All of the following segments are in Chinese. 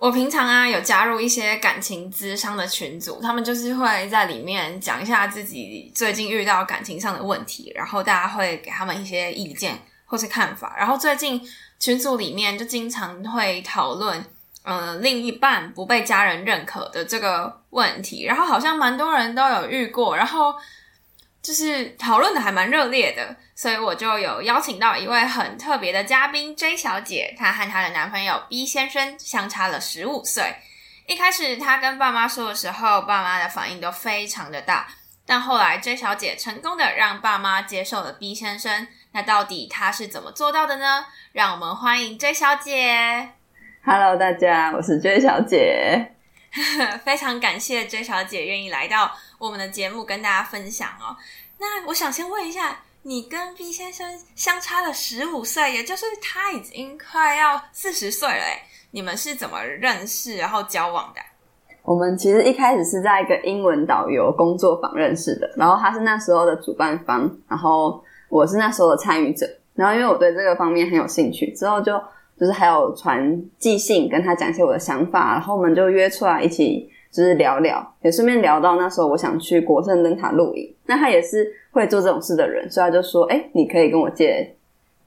我平常啊有加入一些感情咨商的群组，他们就是会在里面讲一下自己最近遇到感情上的问题，然后大家会给他们一些意见或是看法。然后最近群组里面就经常会讨论，呃，另一半不被家人认可的这个问题，然后好像蛮多人都有遇过，然后。就是讨论的还蛮热烈的，所以我就有邀请到一位很特别的嘉宾 J 小姐。她和她的男朋友 B 先生相差了十五岁。一开始她跟爸妈说的时候，爸妈的反应都非常的大。但后来 J 小姐成功的让爸妈接受了 B 先生。那到底她是怎么做到的呢？让我们欢迎 J 小姐。Hello，大家，我是 J 小姐。非常感谢 J 小姐愿意来到我们的节目跟大家分享哦。那我想先问一下，你跟 B 先生相差了十五岁，也就是他已经快要四十岁了，诶，你们是怎么认识然后交往的？我们其实一开始是在一个英文导游工作坊认识的，然后他是那时候的主办方，然后我是那时候的参与者，然后因为我对这个方面很有兴趣，之后就。就是还有传寄信跟他讲一些我的想法，然后我们就约出来一起就是聊聊，也顺便聊到那时候我想去国盛灯塔露营，那他也是会做这种事的人，所以他就说：“哎、你可以跟我借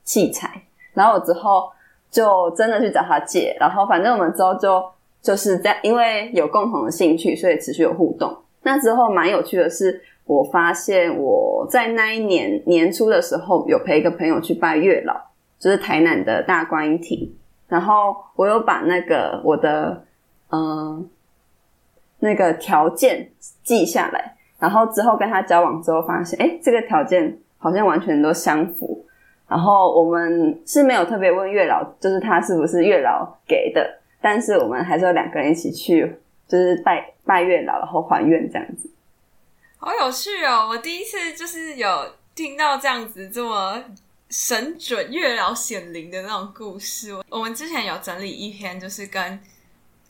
器材。”然后我之后就真的去找他借，然后反正我们之后就就是在因为有共同的兴趣，所以持续有互动。那之后蛮有趣的是，我发现我在那一年年初的时候有陪一个朋友去拜月老。就是台南的大观音亭，然后我有把那个我的嗯、那个条件记下来，然后之后跟他交往之后发现，诶，这个条件好像完全都相符。然后我们是没有特别问月老，就是他是不是月老给的，但是我们还是有两个人一起去，就是拜拜月老，然后还愿这样子。好有趣哦！我第一次就是有听到这样子这么。神准月老显灵的那种故事，我们之前有整理一篇，就是跟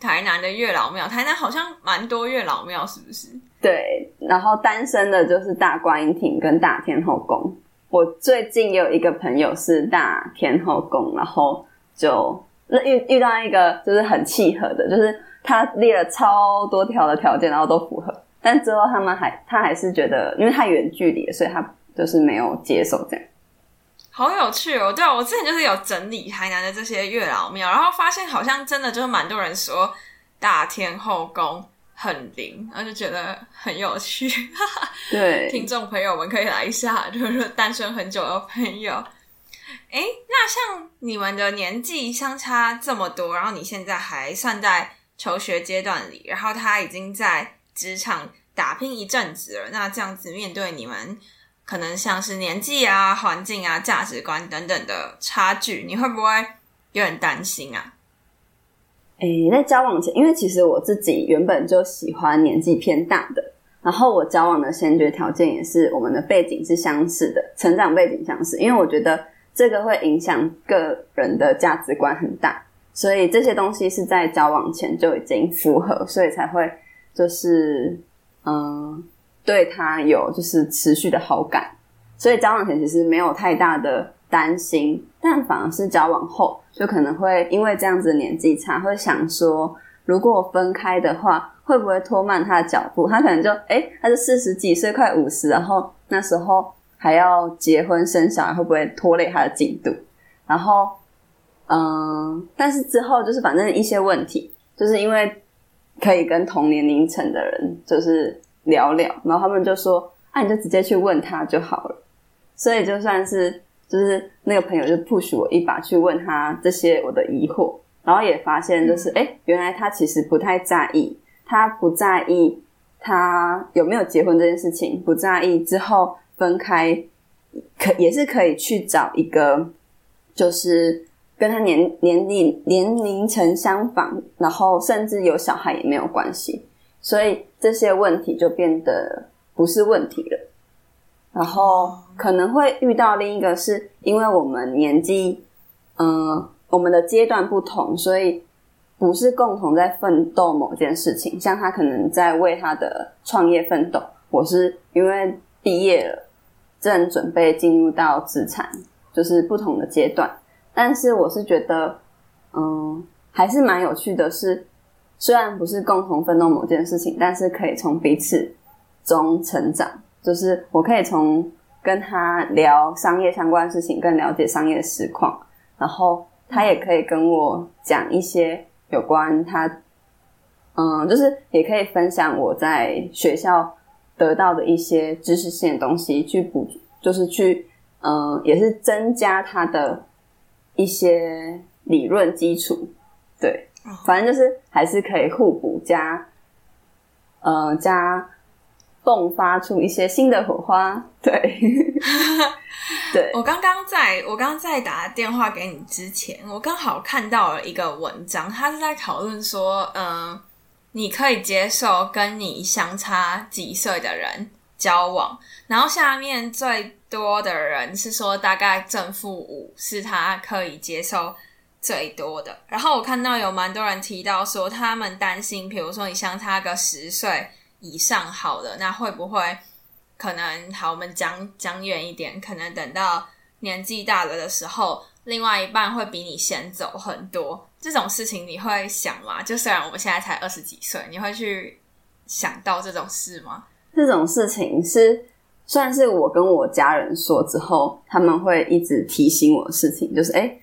台南的月老庙，台南好像蛮多月老庙，是不是？对，然后单身的就是大观音亭跟大天后宫。我最近有一个朋友是大天后宫，然后就遇遇到一个就是很契合的，就是他列了超多条的条件，然后都符合，但之后他们还他还是觉得因为太远距离，所以他就是没有接受这样。好有趣哦！对啊，我之前就是有整理台南的这些月老庙，然后发现好像真的就是蛮多人说大天后宫很灵，然后就觉得很有趣。对，听众朋友们可以来一下，就是单身很久的朋友。哎，那像你们的年纪相差这么多，然后你现在还算在求学阶段里，然后他已经在职场打拼一阵子了，那这样子面对你们。可能像是年纪啊、环境啊、价值观等等的差距，你会不会有点担心啊？诶、欸，在交往前，因为其实我自己原本就喜欢年纪偏大的，然后我交往的先决条件也是我们的背景是相似的，成长背景相似，因为我觉得这个会影响个人的价值观很大，所以这些东西是在交往前就已经符合，所以才会就是嗯。对他有就是持续的好感，所以交往前其实没有太大的担心，但反而是交往后就可能会因为这样子的年纪差，会想说如果我分开的话，会不会拖慢他的脚步？他可能就诶，他是四十几岁，快五十，然后那时候还要结婚生小孩，会不会拖累他的进度？然后，嗯，但是之后就是反正一些问题，就是因为可以跟同年龄层的人就是。聊聊，然后他们就说：“啊，你就直接去问他就好了。”所以就算是就是那个朋友就 push 我一把去问他这些我的疑惑，然后也发现就是哎、欸，原来他其实不太在意，他不在意他有没有结婚这件事情，不在意之后分开可也是可以去找一个就是跟他年年龄年龄层相仿，然后甚至有小孩也没有关系。所以这些问题就变得不是问题了。然后可能会遇到另一个是因为我们年纪，嗯、呃，我们的阶段不同，所以不是共同在奋斗某件事情。像他可能在为他的创业奋斗，我是因为毕业了，正准备进入到资产，就是不同的阶段。但是我是觉得，嗯，还是蛮有趣的是。虽然不是共同奋斗某件事情，但是可以从彼此中成长。就是我可以从跟他聊商业相关的事情，更了解商业的实况，然后他也可以跟我讲一些有关他，嗯，就是也可以分享我在学校得到的一些知识性的东西，去补，就是去，嗯，也是增加他的一些理论基础，对。反正就是还是可以互补加，呃，加迸发出一些新的火花。对，对。我刚刚在我刚刚在打电话给你之前，我刚好看到了一个文章，他是在讨论说，嗯、呃，你可以接受跟你相差几岁的人交往，然后下面最多的人是说大概正负五是他可以接受。最多的，然后我看到有蛮多人提到说，他们担心，比如说你相差个十岁以上，好的，那会不会可能好？我们讲讲远一点，可能等到年纪大了的时候，另外一半会比你先走很多，这种事情你会想吗？就虽然我们现在才二十几岁，你会去想到这种事吗？这种事情是算是我跟我家人说之后，他们会一直提醒我的事情，就是诶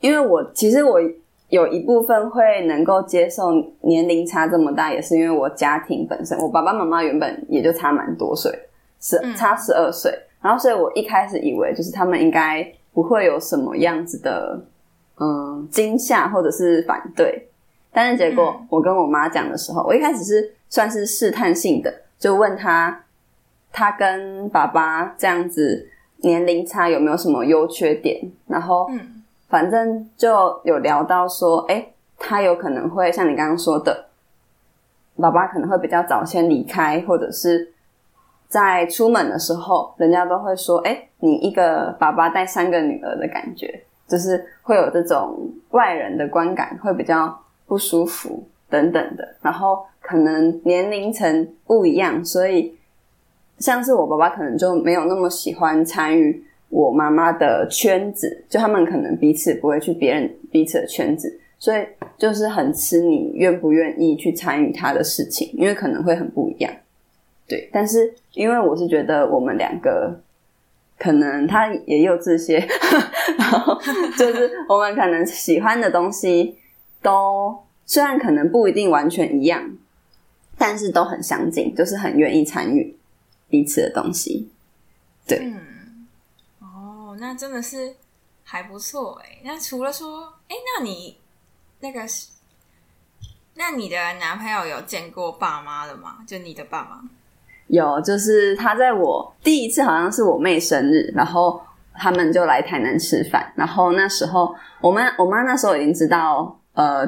因为我其实我有一部分会能够接受年龄差这么大，也是因为我家庭本身，我爸爸妈妈原本也就差蛮多岁，十差十二岁，然后所以我一开始以为就是他们应该不会有什么样子的嗯惊吓或者是反对，但是结果我跟我妈讲的时候，我一开始是算是试探性的，就问他他跟爸爸这样子年龄差有没有什么优缺点，然后嗯。反正就有聊到说，诶，他有可能会像你刚刚说的，爸爸可能会比较早先离开，或者是在出门的时候，人家都会说，诶，你一个爸爸带三个女儿的感觉，就是会有这种外人的观感，会比较不舒服等等的。然后可能年龄层不一样，所以像是我爸爸可能就没有那么喜欢参与。我妈妈的圈子，就他们可能彼此不会去别人彼此的圈子，所以就是很吃你愿不愿意去参与他的事情，因为可能会很不一样。对，但是因为我是觉得我们两个可能他也有这些，然后就是我们可能喜欢的东西都虽然可能不一定完全一样，但是都很相近，就是很愿意参与彼此的东西。对。那真的是还不错哎。那除了说，哎，那你那个是，那你的男朋友有见过爸妈了吗？就你的爸妈？有，就是他在我第一次好像是我妹生日，然后他们就来台南吃饭。然后那时候我妈我妈那时候已经知道呃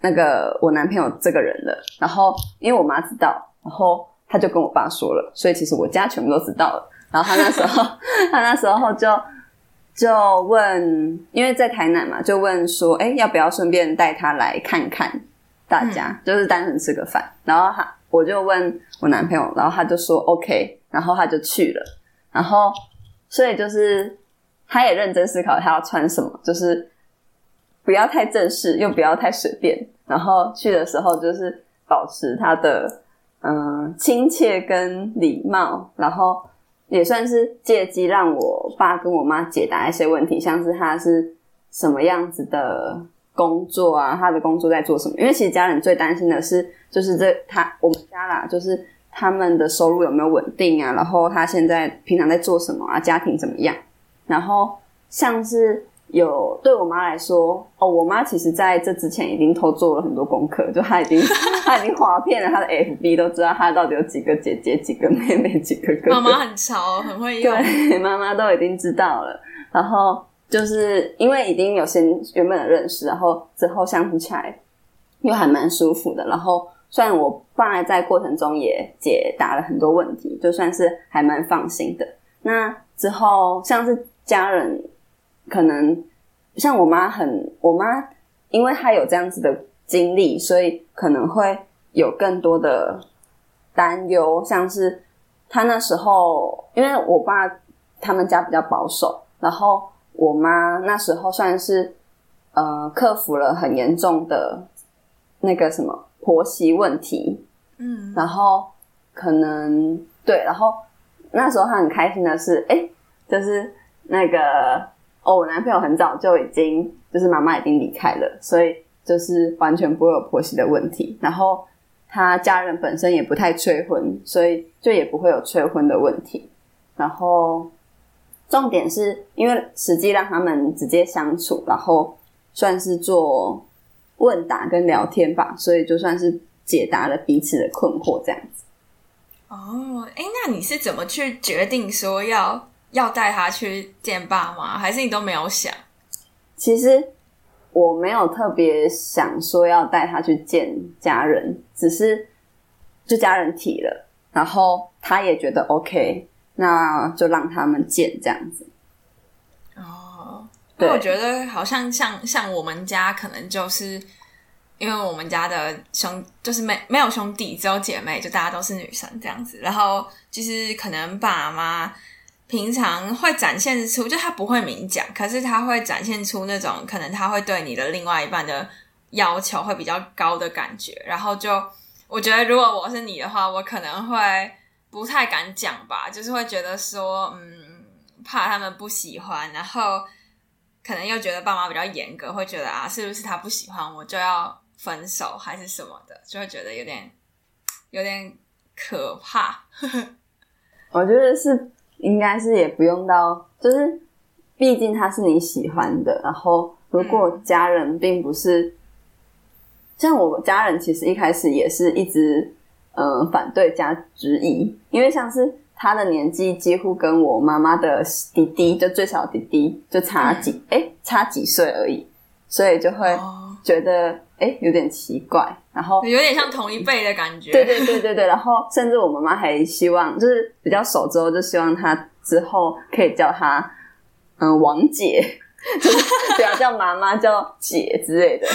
那个我男朋友这个人了。然后因为我妈知道，然后他就跟我爸说了，所以其实我家全部都知道了。然后他那时候，他那时候就就问，因为在台南嘛，就问说，哎，要不要顺便带他来看看大家，嗯、就是单纯吃个饭。然后他，我就问我男朋友，然后他就说 OK，然后他就去了。然后，所以就是他也认真思考他要穿什么，就是不要太正式，又不要太随便。然后去的时候，就是保持他的嗯亲切跟礼貌，然后。也算是借机让我爸跟我妈解答一些问题，像是他是什么样子的工作啊，他的工作在做什么？因为其实家人最担心的是，就是这他我们家啦，就是他们的收入有没有稳定啊，然后他现在平常在做什么啊，家庭怎么样？然后像是。有对我妈来说，哦，我妈其实在这之前已经偷做了很多功课，就她已经 她已经划遍了她的 FB，都知道她到底有几个姐姐、几个妹妹、几个哥哥。妈妈很潮，很会用。对，妈妈都已经知道了。然后就是因为已经有先原本的认识，然后之后相处起来又还蛮舒服的。然后虽然我爸在过程中也解答了很多问题，就算是还蛮放心的。那之后像是家人，可能像我妈很，我妈因为她有这样子的经历，所以可能会有更多的担忧，像是她那时候，因为我爸他们家比较保守，然后我妈那时候算是。呃，克服了很严重的那个什么婆媳问题，嗯，然后可能对，然后那时候她很开心的是，哎，就是那个哦，我男朋友很早就已经就是妈妈已经离开了，所以就是完全不会有婆媳的问题。然后他家人本身也不太催婚，所以就也不会有催婚的问题。然后重点是因为实际让他们直接相处，然后。算是做问答跟聊天吧，所以就算是解答了彼此的困惑这样子。哦，哎，那你是怎么去决定说要要带他去见爸妈，还是你都没有想？其实我没有特别想说要带他去见家人，只是就家人提了，然后他也觉得 OK，那就让他们见这样子。哦对，我觉得好像像像我们家，可能就是因为我们家的兄就是没没有兄弟，只有姐妹，就大家都是女生这样子。然后就是可能爸妈平常会展现出，就他不会明讲，可是他会展现出那种可能他会对你的另外一半的要求会比较高的感觉。然后就我觉得，如果我是你的话，我可能会不太敢讲吧，就是会觉得说，嗯，怕他们不喜欢，然后。可能又觉得爸妈比较严格，会觉得啊，是不是他不喜欢我就要分手还是什么的，就会觉得有点有点可怕。我觉得是应该是也不用到，就是毕竟他是你喜欢的。然后如果家人并不是、嗯、像我家人，其实一开始也是一直呃反对加质疑，因为像是。他的年纪几乎跟我妈妈的弟弟，就最小的弟弟就差几哎、嗯欸、差几岁而已，所以就会觉得哎、欸、有点奇怪，然后有点像同一辈的感觉。对对对对对，然后甚至我妈妈还希望，就是比较熟之后，就希望她之后可以叫她嗯王姐，就是不要叫妈妈叫姐之类的，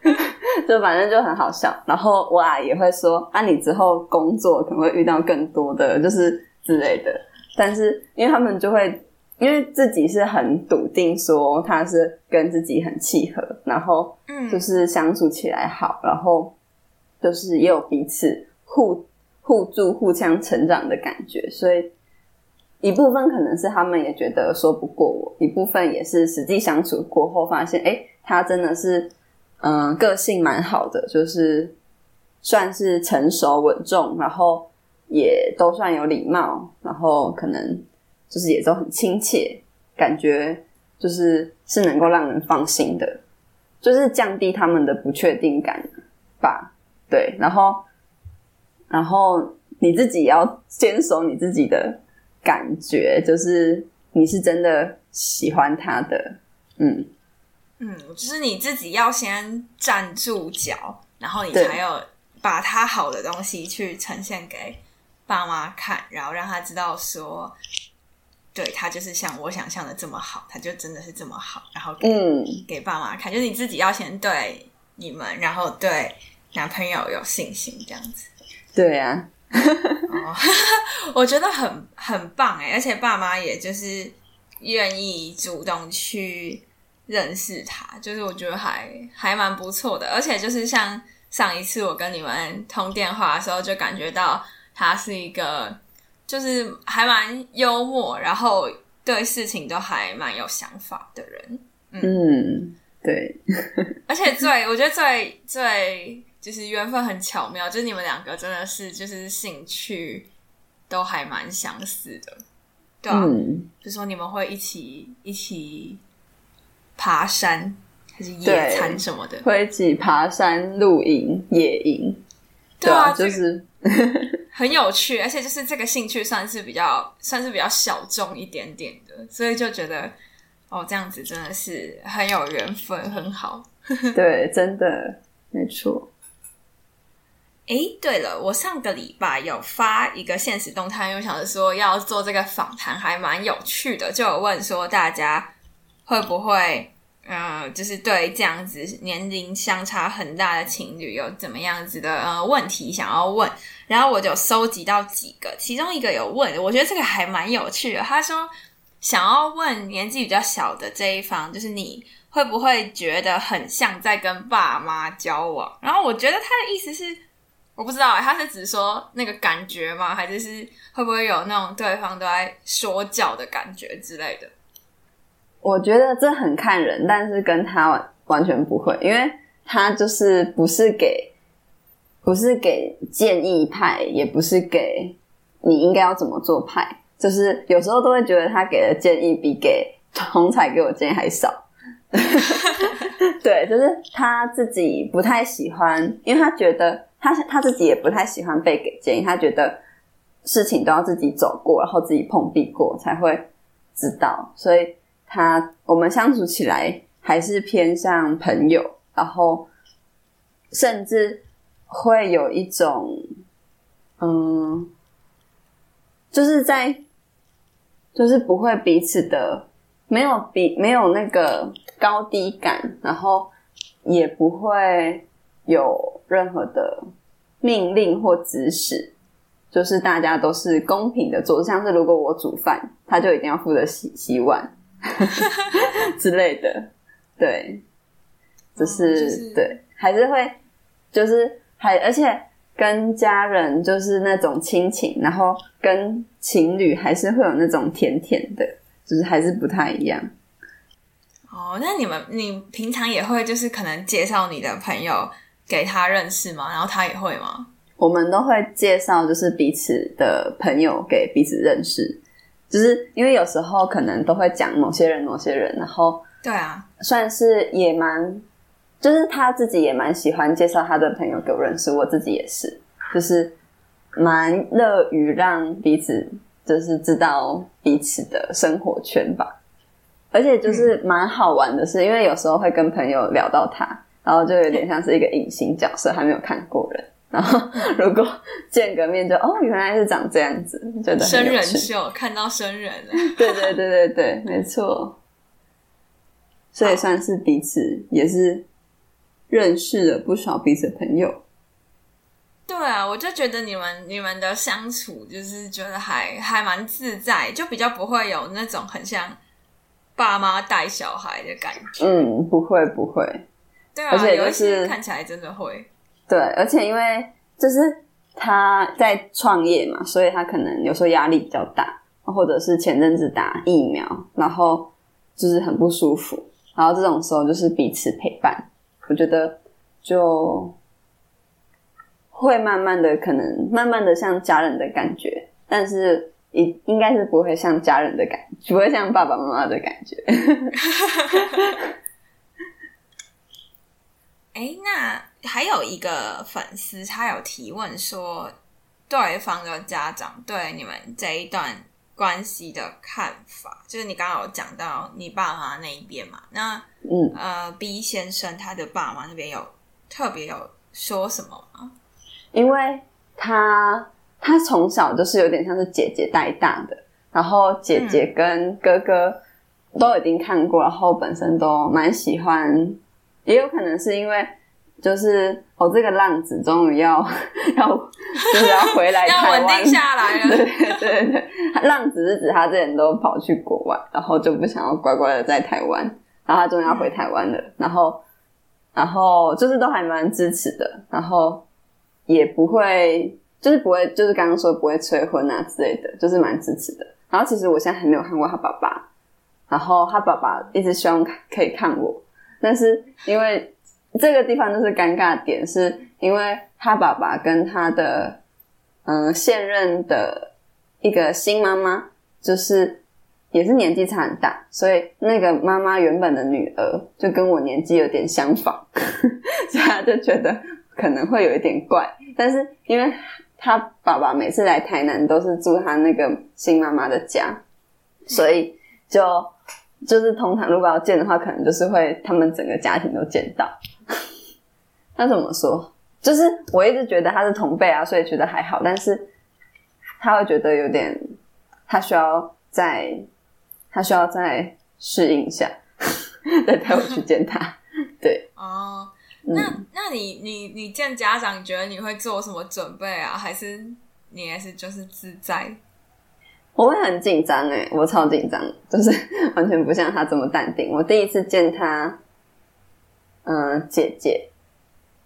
就反正就很好笑。然后我啊也会说，啊你之后工作可能会遇到更多的就是。之类的，但是因为他们就会，因为自己是很笃定说他是跟自己很契合，然后就是相处起来好，然后就是也有彼此互互助、互相成长的感觉，所以一部分可能是他们也觉得说不过我，一部分也是实际相处过后发现，诶，他真的是嗯、个性蛮好的，就是算是成熟稳重，然后。也都算有礼貌，然后可能就是也都很亲切，感觉就是是能够让人放心的，就是降低他们的不确定感吧。对，然后然后你自己要坚守你自己的感觉，就是你是真的喜欢他的，嗯嗯，就是你自己要先站住脚，然后你才有把他好的东西去呈现给。爸妈看，然后让他知道说，对，他就是像我想象的这么好，他就真的是这么好。然后给、嗯、给爸妈看，就是你自己要先对你们，然后对男朋友有信心，这样子。对啊，哦，我觉得很很棒哎，而且爸妈也就是愿意主动去认识他，就是我觉得还还蛮不错的。而且就是像上一次我跟你们通电话的时候，就感觉到。他是一个，就是还蛮幽默，然后对事情都还蛮有想法的人。嗯，嗯对。而且最，我觉得最最就是缘分很巧妙，就是你们两个真的是就是兴趣都还蛮相似的，对啊。嗯，就说你们会一起一起爬山，还是野餐什么的？会一起爬山、露营、野营。对啊，就是。很有趣，而且就是这个兴趣算是比较算是比较小众一点点的，所以就觉得哦，这样子真的是很有缘分，很好。对，真的没错。诶，对了，我上个礼拜有发一个限时动态，因为想着说要做这个访谈，还蛮有趣的，就有问说大家会不会，嗯、就是对这样子年龄相差很大的情侣有怎么样子的呃问题想要问，然后我就收集到几个，其中一个有问，我觉得这个还蛮有趣的，他说想要问年纪比较小的这一方，就是你会不会觉得很像在跟爸妈交往？然后我觉得他的意思是。我不知道，他是只说那个感觉吗？还是是会不会有那种对方都在说教的感觉之类的？我觉得这很看人，但是跟他完全不会，因为他就是不是给不是给建议派，也不是给你应该要怎么做派，就是有时候都会觉得他给的建议比给红彩给我建议还少。对，就是他自己不太喜欢，因为他觉得。他他自己也不太喜欢被给建议，他觉得事情都要自己走过，然后自己碰壁过才会知道，所以他我们相处起来还是偏向朋友，然后甚至会有一种，嗯，就是在就是不会彼此的没有比没有那个高低感，然后也不会。有任何的命令或指使，就是大家都是公平的做，像是如果我煮饭，他就一定要负责洗洗碗 之类的，对，就是、嗯就是、对，还是会就是还而且跟家人就是那种亲情，然后跟情侣还是会有那种甜甜的，就是还是不太一样。哦，那你们你平常也会就是可能介绍你的朋友给他认识吗？然后他也会吗？我们都会介绍，就是彼此的朋友给彼此认识，就是因为有时候可能都会讲某些人、某些人，然后对啊，算是也蛮，就是他自己也蛮喜欢介绍他的朋友给我认识，我自己也是，就是蛮乐于让彼此就是知道彼此的生活圈吧，而且就是蛮好玩的是，是因为有时候会跟朋友聊到他。然后就有点像是一个隐形角色，还没有看过人。然后如果见个面就，就哦，原来是长这样子，觉得生人秀，看到生人了。对对对对对，没错。所以算是彼此也是认识了不少彼此的朋友。对啊，我就觉得你们你们的相处就是觉得还还蛮自在，就比较不会有那种很像爸妈带小孩的感觉。嗯，不会不会。对啊，而且就是看起来真的会。对，而且因为就是他在创业嘛，所以他可能有时候压力比较大，或者是前阵子打疫苗，然后就是很不舒服，然后这种时候就是彼此陪伴，我觉得就会慢慢的，可能慢慢的像家人的感觉，但是应应该是不会像家人的感觉，不会像爸爸妈妈的感觉。哎，那还有一个粉丝，他有提问说，对方的家长对你们这一段关系的看法，就是你刚刚有讲到你爸妈那一边嘛？那嗯呃，B 先生他的爸妈那边有特别有说什么吗？因为他他从小就是有点像是姐姐带大的，然后姐姐跟哥哥都已经看过，然后本身都蛮喜欢。也有可能是因为，就是哦，这个浪子终于要 要就是要回来 台湾，要稳定下来了。对对对对，浪子是指他之前都跑去国外，然后就不想要乖乖的在台湾，然后他终于要回台湾了，嗯、然后然后就是都还蛮支持的，然后也不会就是不会就是刚刚说不会催婚啊之类的，就是蛮支持的。然后其实我现在还没有看过他爸爸，然后他爸爸一直希望可以看我。但是因为这个地方就是尴尬点，是因为他爸爸跟他的嗯、现任的一个新妈妈，就是也是年纪差很大，所以那个妈妈原本的女儿就跟我年纪有点相仿，所以他就觉得可能会有一点怪。但是因为他爸爸每次来台南都是住他那个新妈妈的家，所以就。就是通常如果要见的话，可能就是会他们整个家庭都见到。那怎么说？就是我一直觉得他是同辈啊，所以觉得还好，但是他会觉得有点，他需要再，他需要再适应一下，再带我去见他。对，哦，那那你你你见家长，你觉得你会做什么准备啊？还是你还是就是自在？我会很紧张诶，我超紧张，就是 完全不像他这么淡定。我第一次见他，嗯、呃，姐姐，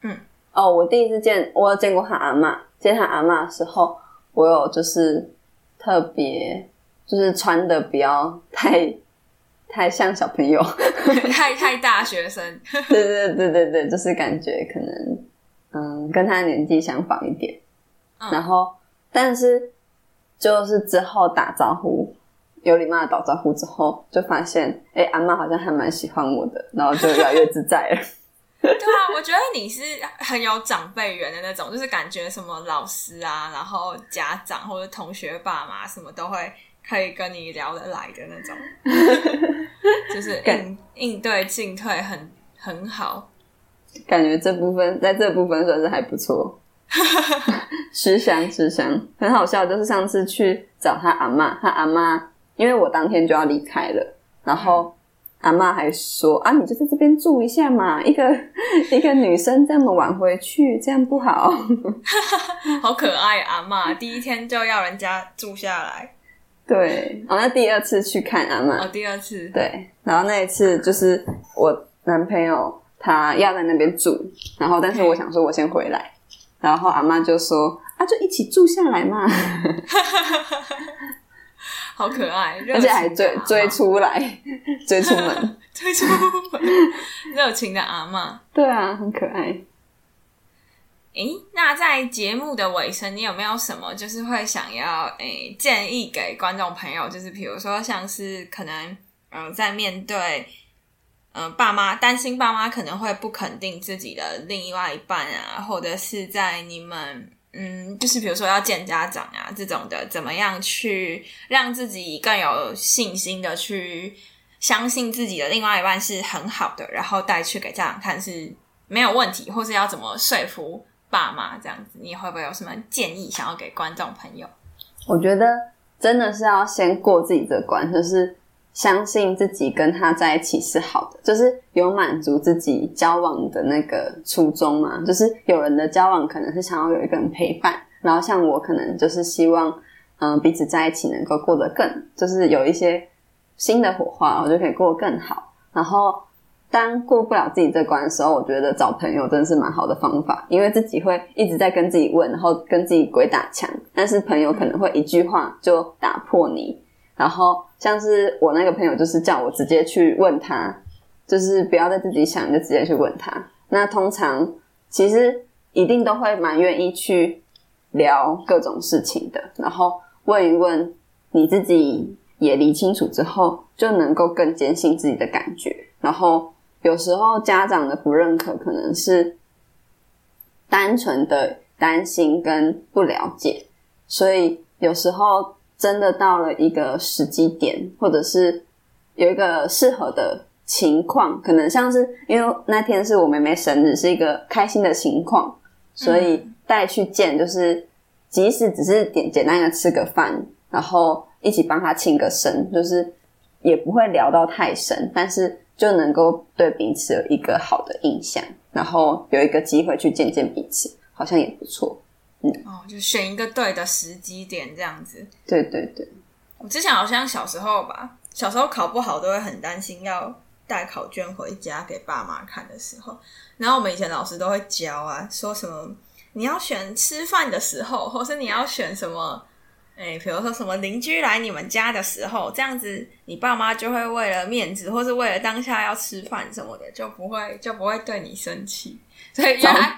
嗯，哦，我第一次见，我有见过他阿妈，见他阿妈的时候，我有就是特别，就是穿的不要太 太像小朋友，太太大学生，对对对对对，就是感觉可能，嗯，跟他年纪相仿一点，嗯、然后但是。就是之后打招呼，有礼貌的打招呼之后，就发现，哎、欸，阿妈好像还蛮喜欢我的，然后就越来越自在了。对啊，我觉得你是很有长辈缘的那种，就是感觉什么老师啊，然后家长或者同学爸妈什么都会可以跟你聊得来的那种，就是应应对进退很很好，感觉这部分在这部分算是还不错。吃香吃香，很好笑。就是上次去找他阿妈，他阿妈因为我当天就要离开了，然后阿妈还说：“啊，你就在这边住一下嘛，一个 一个女生这么晚回去，这样不好。”好可爱，阿妈第一天就要人家住下来。对，哦，那第二次去看阿妈，哦，第二次，对，然后那一次就是我男朋友他要在那边住，然后但是我想说我先回来。然后阿妈就说：“啊，就一起住下来嘛，好可爱，而且还追追出来，追出门，追出门，热情的阿妈，对啊，很可爱。诶，那在节目的尾声，你有没有什么就是会想要诶建议给观众朋友？就是比如说，像是可能嗯、呃，在面对。”嗯、爸妈担心爸妈可能会不肯定自己的另外一半啊，或者是在你们嗯，就是比如说要见家长啊这种的，怎么样去让自己更有信心的去相信自己的另外一半是很好的，然后带去给家长看是没有问题，或是要怎么说服爸妈这样子，你会不会有什么建议想要给观众朋友？我觉得真的是要先过自己这关，就是。相信自己跟他在一起是好的，就是有满足自己交往的那个初衷嘛。就是有人的交往可能是想要有一个人陪伴，然后像我可能就是希望，嗯、彼此在一起能够过得更，就是有一些新的火花，我就可以过得更好。然后当过不了自己这关的时候，我觉得找朋友真的是蛮好的方法，因为自己会一直在跟自己问，然后跟自己鬼打墙，但是朋友可能会一句话就打破你。然后像是我那个朋友，就是叫我直接去问他，就是不要再自己想，就直接去问他。那通常其实一定都会蛮愿意去聊各种事情的。然后问一问你自己也理清楚之后，就能够更坚信自己的感觉。然后有时候家长的不认可，可能是单纯的担心跟不了解，所以有时候。真的到了一个时机点，或者是有一个适合的情况，可能像是因为那天是我妹妹生日，是一个开心的情况，所以带去见，就是即使只是简简单的吃个饭，然后一起帮她庆个生，就是也不会聊到太深，但是就能够对彼此有一个好的印象，然后有一个机会去见见彼此，好像也不错。嗯、哦，就选一个对的时机点这样子。对对对，我之前好像小时候吧，小时候考不好都会很担心，要带考卷回家给爸妈看的时候，然后我们以前老师都会教啊，说什么你要选吃饭的时候，或是你要选什么。哎，比如说什么邻居来你们家的时候，这样子你爸妈就会为了面子，或是为了当下要吃饭什么的，就不会就不会对你生气。所以原来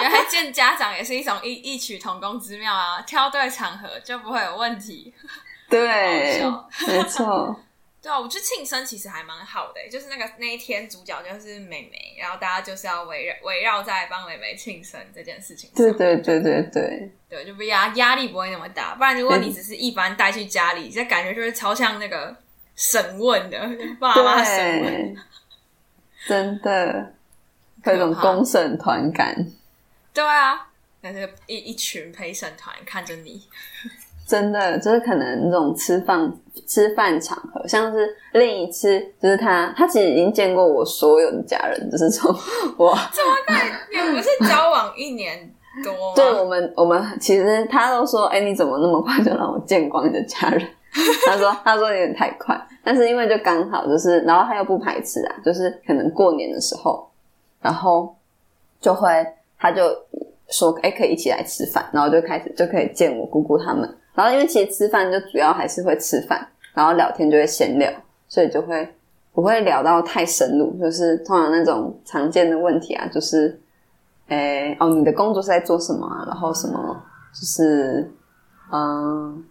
原来见家长也是一种异异曲同工之妙啊，挑对场合就不会有问题。对，没错。对啊，我觉得庆生其实还蛮好的，就是那个那一天主角就是妹妹，然后大家就是要围绕围绕在帮妹妹庆生这件事情上。对对对对对，对，就不压压力不会那么大。不然如果你只是一般带去家里，这感觉就是超像那个审问的 爸妈审问，真的，有种公审团感。对啊，那是一一群陪审团看着你。真的就是可能那种吃饭吃饭场合，像是另一次，就是他他其实已经见过我所有的家人，就是从我 怎么看也不是交往一年多，对我们我们其实他都说，哎、欸，你怎么那么快就让我见光你的家人？他说他说有点太快，但是因为就刚好就是，然后他又不排斥啊，就是可能过年的时候，然后就会他就说，哎、欸，可以一起来吃饭，然后就开始就可以见我姑姑他们。然后因为其实吃饭就主要还是会吃饭，然后聊天就会闲聊，所以就会不会聊到太深入，就是通常那种常见的问题啊，就是，诶哦，你的工作是在做什么啊？然后什么就是嗯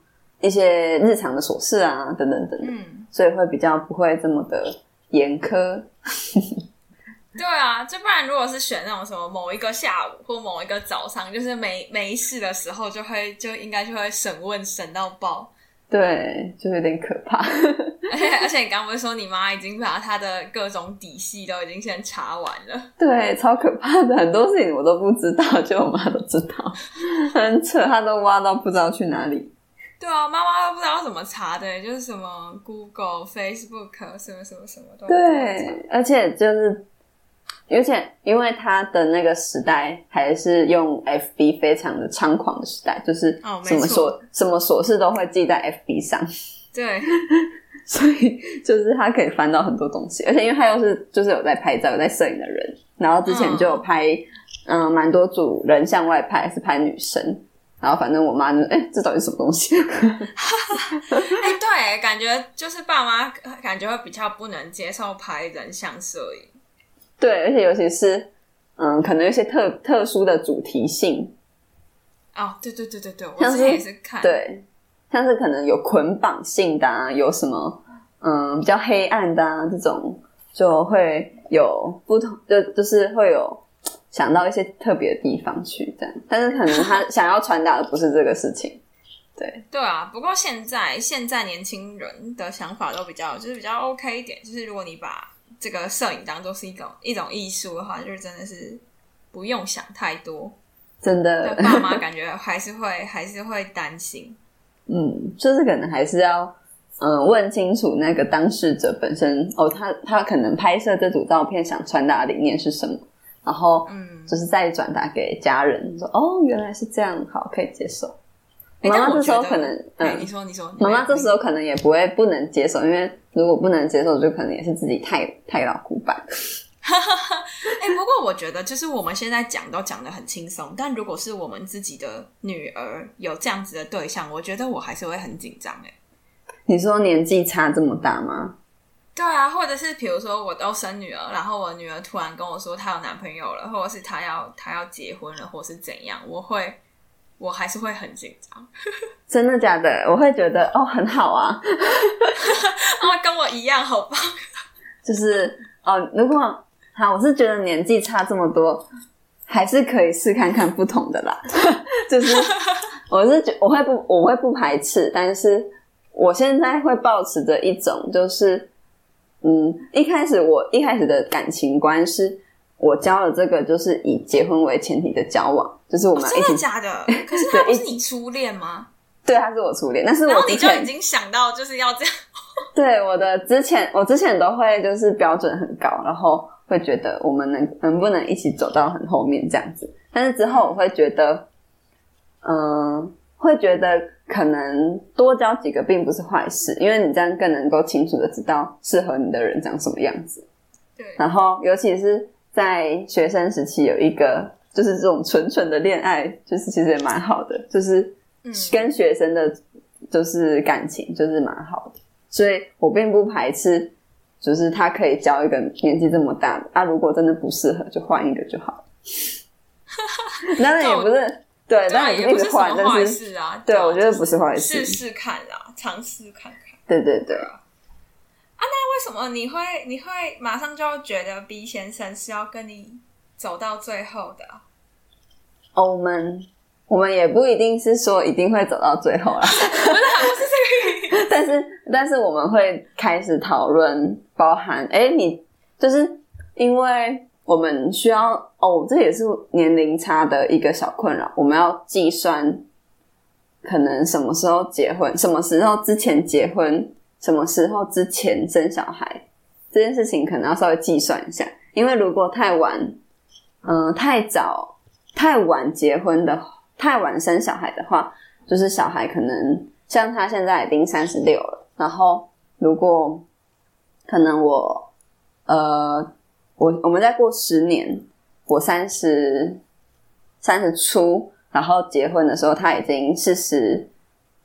一些日常的琐事啊，等等等等，嗯，所以会比较不会这么的严苛。对啊，就不然如果是选那种什么某一个下午或某一个早上，就是没没事的时候，就会就应该就会审问审到爆。对，就有点可怕。而 且而且你刚不是说你妈已经把她的各种底细都已经先查完了？对，超可怕的，很多事情我都不知道，就我妈都知道，很扯，她都挖到不知道去哪里。对啊，妈妈都不知道怎么查的，就是什么 Google、Facebook 什么什么什么都对，而且就是。而且，因为他的那个时代还是用 FB 非常的猖狂的时代，就是什么琐、哦、什么琐事都会记在 FB 上。对，所以就是他可以翻到很多东西。而且，因为他又是就是有在拍照、有在摄影的人，然后之前就有拍嗯蛮、呃、多组人像外拍，是拍女生。然后反正我妈就哎、欸，这到底是什么东西？哎、欸，对，感觉就是爸妈感觉会比较不能接受拍人像摄影。对，而且尤其是，嗯，可能有些特特殊的主题性。哦，对对对对对，我之前也是看。对，像是可能有捆绑性的啊，有什么嗯比较黑暗的啊，这种就会有不同，就就是会有想到一些特别的地方去这样，但是可能他 想要传达的不是这个事情。对对啊，不过现在现在年轻人的想法都比较就是比较 OK 一点，就是如果你把。这个摄影当做是一种一种艺术的话，就是真的是不用想太多，真的。爸妈感觉还是会还是会担心，嗯，就是可能还是要嗯问清楚那个当事者本身哦，他他可能拍摄这组照片想传达的理念是什么，然后嗯，就是再转达给家人说哦，原来是这样，好，可以接受。妈妈这时候可能，嗯、欸，你说你说，妈妈这时候可能也不会不能接受，因为如果不能接受，就可能也是自己太太老古板。哈哈哈，哎，不过我觉得就是我们现在讲都讲得很轻松，但如果是我们自己的女儿有这样子的对象，我觉得我还是会很紧张。哎，你说年纪差这么大吗？对啊，或者是比如说我都生女儿，然后我女儿突然跟我说她有男朋友了，或者是她要她要结婚了，或是怎样，我会。我还是会很紧张，真的假的？我会觉得哦，很好啊，哦，跟我一样，好棒。就是哦，如果好，我是觉得年纪差这么多，还是可以试看看不同的啦。就是我是觉我会不我会不排斥，但是我现在会保持着一种，就是嗯，一开始我一开始的感情观是。我交了这个，就是以结婚为前提的交往，就是我们真的假的？可是他不是你初恋吗？对，他是我初恋，但是我然后你就已经想到就是要这样。对，我的之前，我之前都会就是标准很高，然后会觉得我们能能不能一起走到很后面这样子。但是之后我会觉得，嗯、呃，会觉得可能多交几个并不是坏事，因为你这样更能够清楚的知道适合你的人长什么样子。对，然后尤其是。在学生时期有一个就是这种纯纯的恋爱，就是其实也蛮好的，就是跟学生的，就是感情就是蛮好的，所以我并不排斥，就是他可以交一个年纪这么大的啊，如果真的不适合，就换一个就好了。当然也不是对，当然也不是坏坏事啊。对，我觉得不是坏事，试试看啦，尝试看看。对对对。为什么你会你会马上就觉得 B 先生是要跟你走到最后的？哦，我们我们也不一定是说一定会走到最后啦，不是，不是这个意思。但是但是我们会开始讨论，包含哎，你就是因为我们需要哦，这也是年龄差的一个小困扰。我们要计算，可能什么时候结婚，什么时候之前结婚，什么时候之前生小孩，这件事情可能要稍微计算一下。因为如果太晚，嗯、呃，太早、太晚结婚的，太晚生小孩的话，就是小孩可能像他现在已经三十六了，然后如果可能我，呃。我我们再过十年，我三十三十出，然后结婚的时候他已经四十，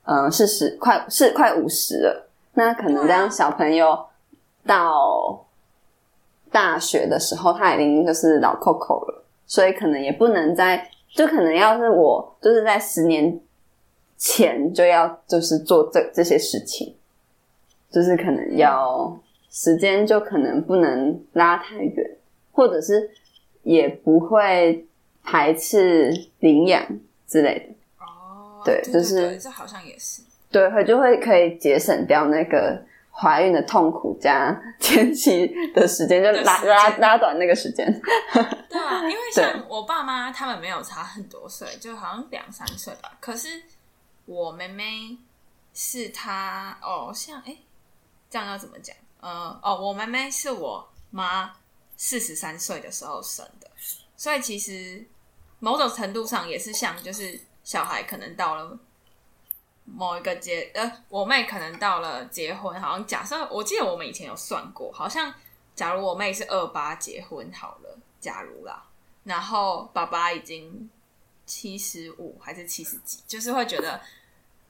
嗯，四十快是快五十了。那可能这样小朋友到大学的时候，他已经就是老扣扣了，所以可能也不能再，就可能要是我就是在十年前就要就是做这这些事情，就是可能要。时间就可能不能拉太远，或者是也不会排斥领养之类的。哦，对，对，就是这好像也是。对，会就会可以节省掉那个怀孕的痛苦加前期的时间，就拉拉拉短那个时间。对啊，因为像我爸妈他们没有差很多岁，就好像两三岁吧。可是我妹妹是她哦，像哎，这样要怎么讲？呃哦，我妹妹是我妈四十三岁的时候生的，所以其实某种程度上也是像，就是小孩可能到了某一个结，呃，我妹可能到了结婚，好像假设我记得我们以前有算过，好像假如我妹是二八结婚好了，假如啦，然后爸爸已经七十五还是七十几，就是会觉得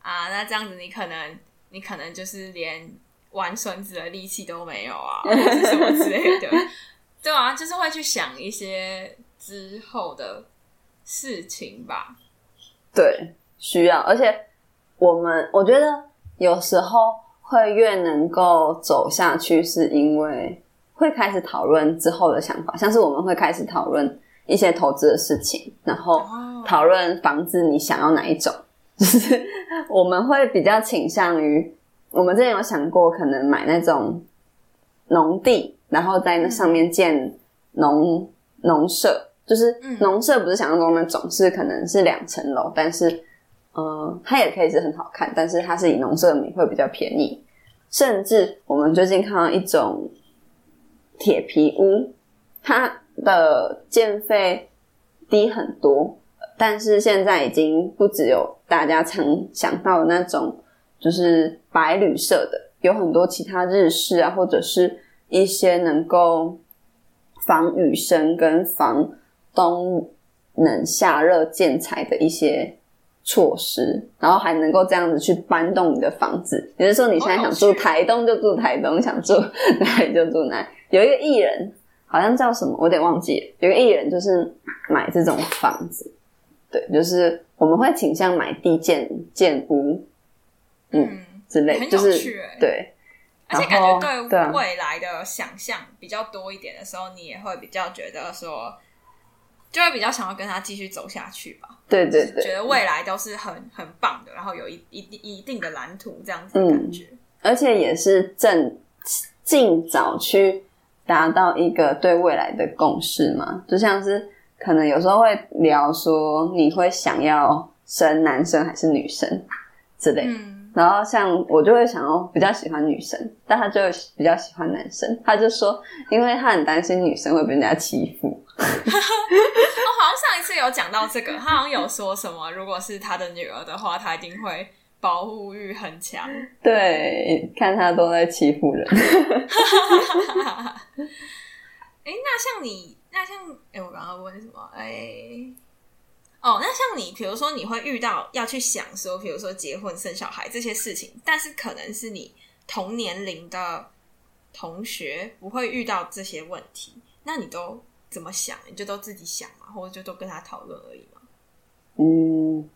啊，那这样子你可能你可能就是连。玩孙子的力气都没有啊，或者什么之类的，对啊，就是会去想一些之后的事情吧。对，需要，而且我们我觉得有时候会越能够走下去，是因为会开始讨论之后的想法，像是我们会开始讨论一些投资的事情，然后讨论房子你想要哪一种，就是我们会比较倾向于。我们之前有想过，可能买那种农地，然后在那上面建农农舍，就是农舍不是想象中那种，是可能是两层楼，但是呃，它也可以是很好看，但是它是以农舍的名会比较便宜。甚至我们最近看到一种铁皮屋，它的建费低很多，但是现在已经不只有大家常想到的那种。就是白旅社的，有很多其他日式啊，或者是一些能够防雨声跟防冬冷夏热建材的一些措施，然后还能够这样子去搬动你的房子。也就是说，你现在想住台东就住台东，想住哪里就住哪里。有一个艺人，好像叫什么，我有点忘记了。有一个艺人就是买这种房子，对，就是我们会倾向买地建建屋。嗯，之类就是对，而且感觉对未来的想象比较多一点的时候，你也会比较觉得说，就会比较想要跟他继续走下去吧。对对对，觉得未来都是很很棒的，然后有一一定一定的蓝图这样子的感觉，嗯，而且也是正尽早去达到一个对未来的共识嘛。就像是可能有时候会聊说，你会想要生男生还是女生之类。嗯然后像我就会想要比较喜欢女生，但他就比较喜欢男生。他就说，因为他很担心女生会被人家欺负。我 好像上一次有讲到这个，他好像有说什么，如果是他的女儿的话，他一定会保护欲很强。对，看他都在欺负人。哎，那像你，那像哎，我刚刚问什么？哎。哦，那像你，比如说你会遇到要去想说，比如说结婚生小孩这些事情，但是可能是你同年龄的同学不会遇到这些问题，那你都怎么想？你就都自己想嘛，或者就都跟他讨论而已嘛？嗯，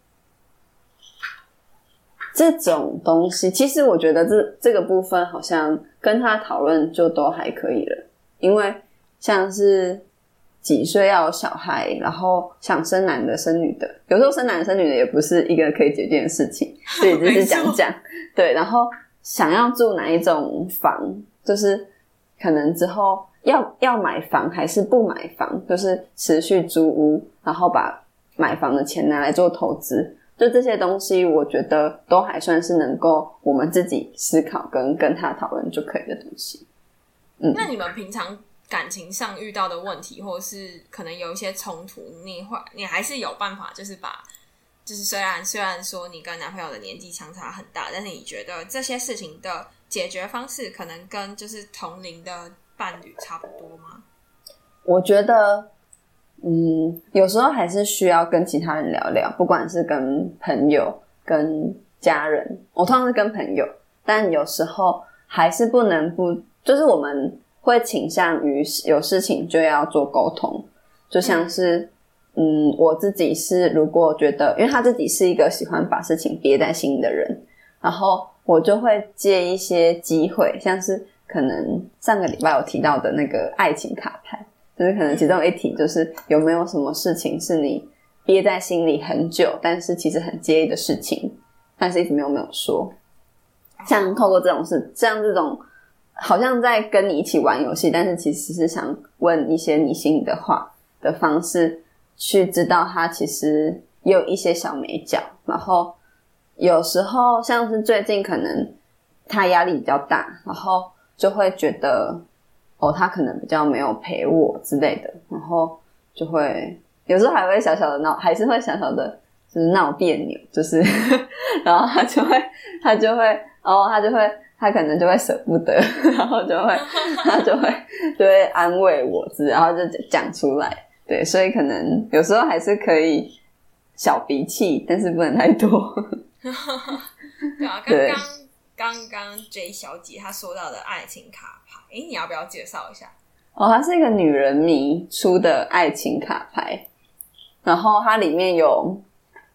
这种东西其实我觉得这这个部分好像跟他讨论就都还可以了，因为像是。几岁要有小孩，然后想生男的生女的，有时候生男生女的也不是一个可以决定的事情，所以就是讲讲。对，然后想要住哪一种房，就是可能之后要要买房还是不买房，就是持续租屋，然后把买房的钱拿来做投资，就这些东西，我觉得都还算是能够我们自己思考跟跟他讨论就可以的东西。嗯，那你们平常感情上遇到的问题，或是可能有一些冲突，你会你还是有办法，就是把。就是虽然虽然说你跟男朋友的年纪相差很大，但是你觉得这些事情的解决方式可能跟就是同龄的伴侣差不多吗？我觉得，嗯，有时候还是需要跟其他人聊聊，不管是跟朋友、跟家人，我通常是跟朋友，但有时候还是不能不，就是我们会倾向于有事情就要做沟通，就像是。嗯，我自己是如果觉得，因为他自己是一个喜欢把事情憋在心里的人，然后我就会借一些机会，像是可能上个礼拜有提到的那个爱情卡牌，就是可能其中一题就是有没有什么事情是你憋在心里很久，但是其实很介意的事情，但是一直没有没有说。像透过这种事，像这种好像在跟你一起玩游戏，但是其实是想问一些你心里的话的方式。去知道他其实也有一些小眉角，然后有时候像是最近可能他压力比较大，然后就会觉得哦，他可能比较没有陪我之类的，然后就会有时候还会小小的闹，还是会小小的就是闹别扭，就是 然后他就会他就会哦，他就会他可能就会舍不得，然后就会他就会就会安慰我，然后就讲出来。对，所以可能有时候还是可以小脾气，但是不能太多。对啊，刚刚刚刚 J 小姐她说到的爱情卡牌，诶，你要不要介绍一下？哦，它是一个女人迷出的爱情卡牌，然后它里面有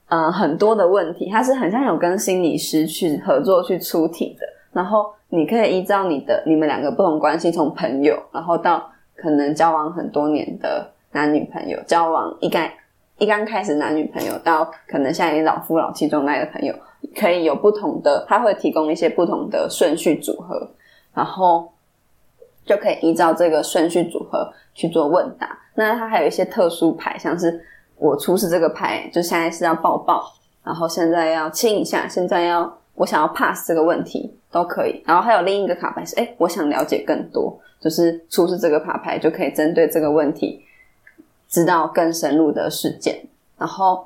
嗯、很多的问题，它是很像有跟心理师去合作去出题的，然后你可以依照你的你们两个不同关系，从朋友，然后到可能交往很多年的。男女朋友交往一刚一刚开始，男女朋友到可能现在老夫老妻状态的朋友，可以有不同的，他会提供一些不同的顺序组合，然后就可以依照这个顺序组合去做问答。那他还有一些特殊牌，像是我出示这个牌，就现在是要抱抱，然后现在要亲一下，现在要我想要 pass 这个问题都可以。然后还有另一个卡牌是，诶，我想了解更多，就是出示这个卡牌就可以针对这个问题。知道更深入的事件，然后，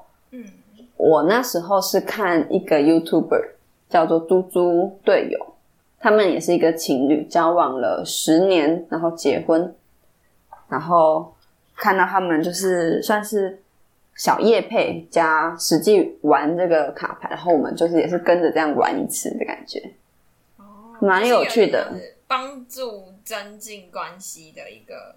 我那时候是看一个 YouTuber 叫做猪猪队友，他们也是一个情侣，交往了十年，然后结婚，然后看到他们就是算是小叶配加实际玩这个卡牌，然后我们就是也是跟着这样玩一次的感觉，哦，蛮有趣的，帮助增进关系的一个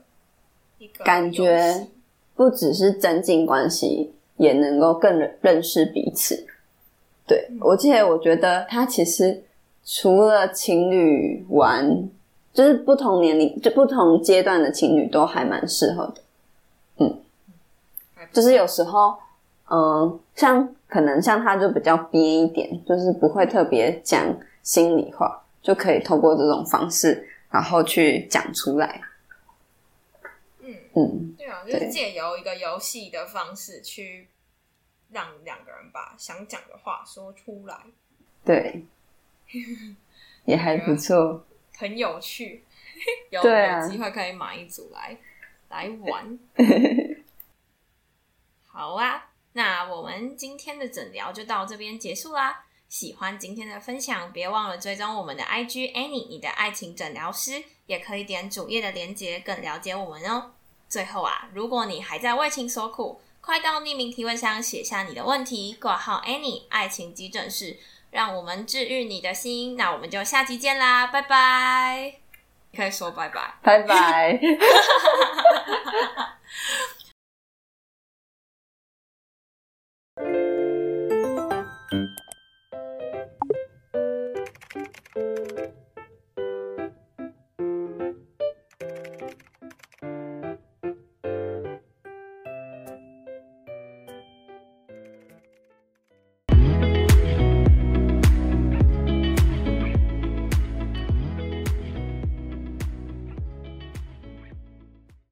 一个感觉。不只是增进关系，也能够更认识彼此。对，我记得，我觉得他其实除了情侣玩，就是不同年龄、就不同阶段的情侣都还蛮适合的。嗯，就是有时候，嗯、呃，像可能像他就比较憋一点，就是不会特别讲心里话，就可以透过这种方式，然后去讲出来。嗯，对啊，就是借由一个游戏的方式去让两个人把想讲的话说出来。对，也还不错，很有趣。有对啊，有机会可以买一组来来玩。好啊，那我们今天的诊疗就到这边结束啦。喜欢今天的分享，别忘了追踪我们的 IG Annie，你的爱情诊疗师，也可以点主页的链接，更了解我们哦。最后啊，如果你还在为情所苦，快到匿名提问箱写下你的问题，挂号 Annie 爱情急诊室，让我们治愈你的心。那我们就下期见啦，拜拜！可以说拜拜，拜拜。